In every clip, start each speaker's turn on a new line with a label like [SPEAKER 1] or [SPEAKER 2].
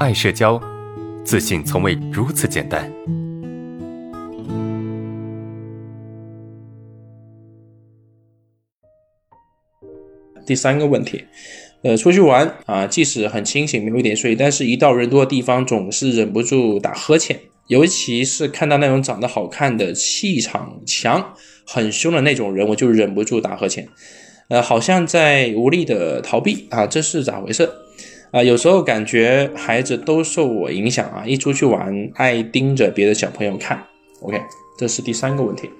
[SPEAKER 1] 爱社交，自信从未如此简单。
[SPEAKER 2] 第三个问题，呃，出去玩啊，即使很清醒，没有一点睡，但是一到人多的地方，总是忍不住打呵欠，尤其是看到那种长得好看的、气场强、很凶的那种人，我就忍不住打呵欠，呃，好像在无力的逃避啊，这是咋回事？啊，有时候感觉孩子都受我影响啊，一出去玩爱盯着别的小朋友看。OK，这是第三个问题。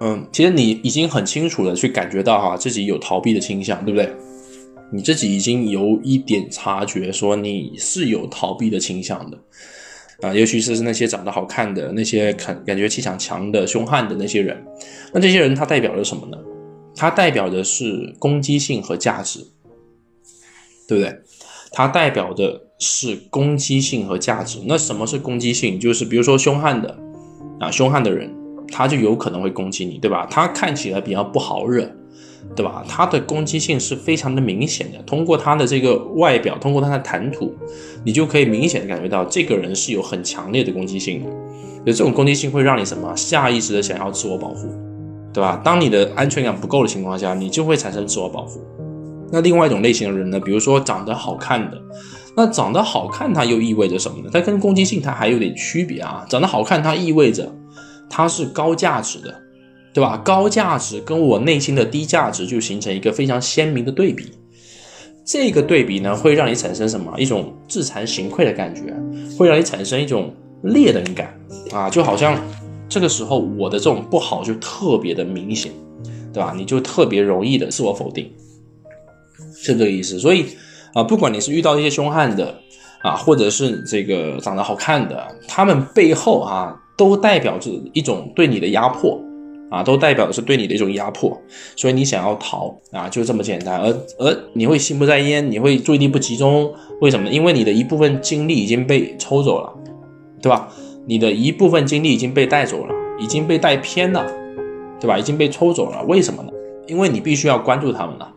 [SPEAKER 2] 嗯，其实你已经很清楚的去感觉到哈，自己有逃避的倾向，对不对？你自己已经有一点察觉，说你是有逃避的倾向的啊，尤其是那些长得好看的、那些感感觉气场强的、凶悍的那些人。那这些人他代表着什么呢？他代表的是攻击性和价值，对不对？它代表的是攻击性和价值。那什么是攻击性？就是比如说凶悍的啊，凶悍的人，他就有可能会攻击你，对吧？他看起来比较不好惹，对吧？他的攻击性是非常的明显的。通过他的这个外表，通过他的谈吐，你就可以明显的感觉到这个人是有很强烈的攻击性的。就这种攻击性会让你什么？下意识的想要自我保护，对吧？当你的安全感不够的情况下，你就会产生自我保护。那另外一种类型的人呢？比如说长得好看的，那长得好看它又意味着什么呢？它跟攻击性它还有点区别啊。长得好看它意味着它是高价值的，对吧？高价值跟我内心的低价值就形成一个非常鲜明的对比。这个对比呢，会让你产生什么？一种自惭形愧的感觉，会让你产生一种劣等感啊，就好像这个时候我的这种不好就特别的明显，对吧？你就特别容易的自我否定。是这个意思，所以啊，不管你是遇到一些凶悍的啊，或者是这个长得好看的，他们背后啊，都代表着一种对你的压迫啊，都代表的是对你的一种压迫，所以你想要逃啊，就这么简单。而而你会心不在焉，你会注意力不集中，为什么？因为你的一部分精力已经被抽走了，对吧？你的一部分精力已经被带走了，已经被带偏了，对吧？已经被抽走了，为什么呢？因为你必须要关注他们了。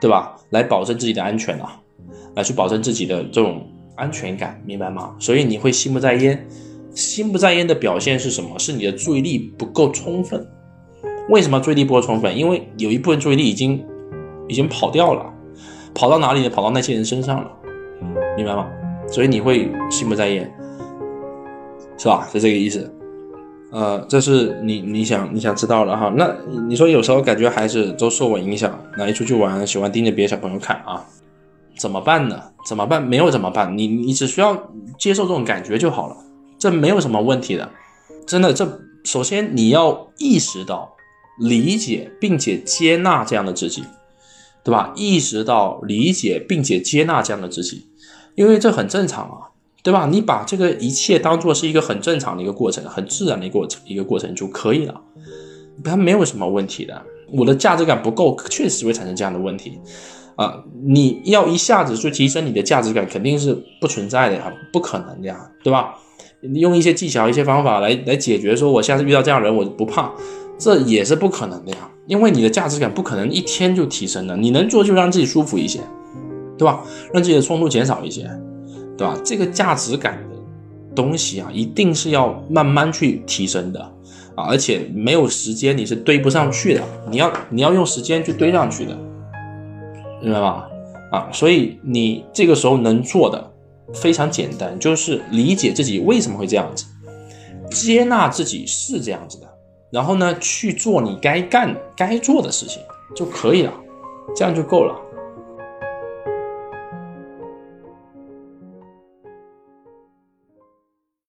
[SPEAKER 2] 对吧？来保证自己的安全啊，来去保证自己的这种安全感，明白吗？所以你会心不在焉，心不在焉的表现是什么？是你的注意力不够充分。为什么注意力不够充分？因为有一部分注意力已经已经跑掉了，跑到哪里呢？跑到那些人身上了，明白吗？所以你会心不在焉，是吧？是这个意思。呃，这是你你想你想知道的哈。那你说有时候感觉孩子都受我影响，那一出去玩喜欢盯着别的小朋友看啊，怎么办呢？怎么办？没有怎么办？你你只需要接受这种感觉就好了，这没有什么问题的。真的，这首先你要意识到、理解并且接纳这样的自己，对吧？意识到、理解并且接纳这样的自己，因为这很正常啊。对吧？你把这个一切当做是一个很正常的一个过程，很自然的一个过程，一个过程就可以了，它没有什么问题的。我的价值感不够，确实会产生这样的问题啊！你要一下子去提升你的价值感，肯定是不存在的呀，不可能的呀，对吧？你用一些技巧、一些方法来来解决，说我下次遇到这样人我不怕，这也是不可能的呀，因为你的价值感不可能一天就提升的。你能做就让自己舒服一些，对吧？让自己的冲突减少一些。对吧？这个价值感的东西啊，一定是要慢慢去提升的啊，而且没有时间你是堆不上去的，你要你要用时间去堆上去的，明白吗？啊，所以你这个时候能做的非常简单，就是理解自己为什么会这样子，接纳自己是这样子的，然后呢去做你该干该做的事情就可以了，这样就够了。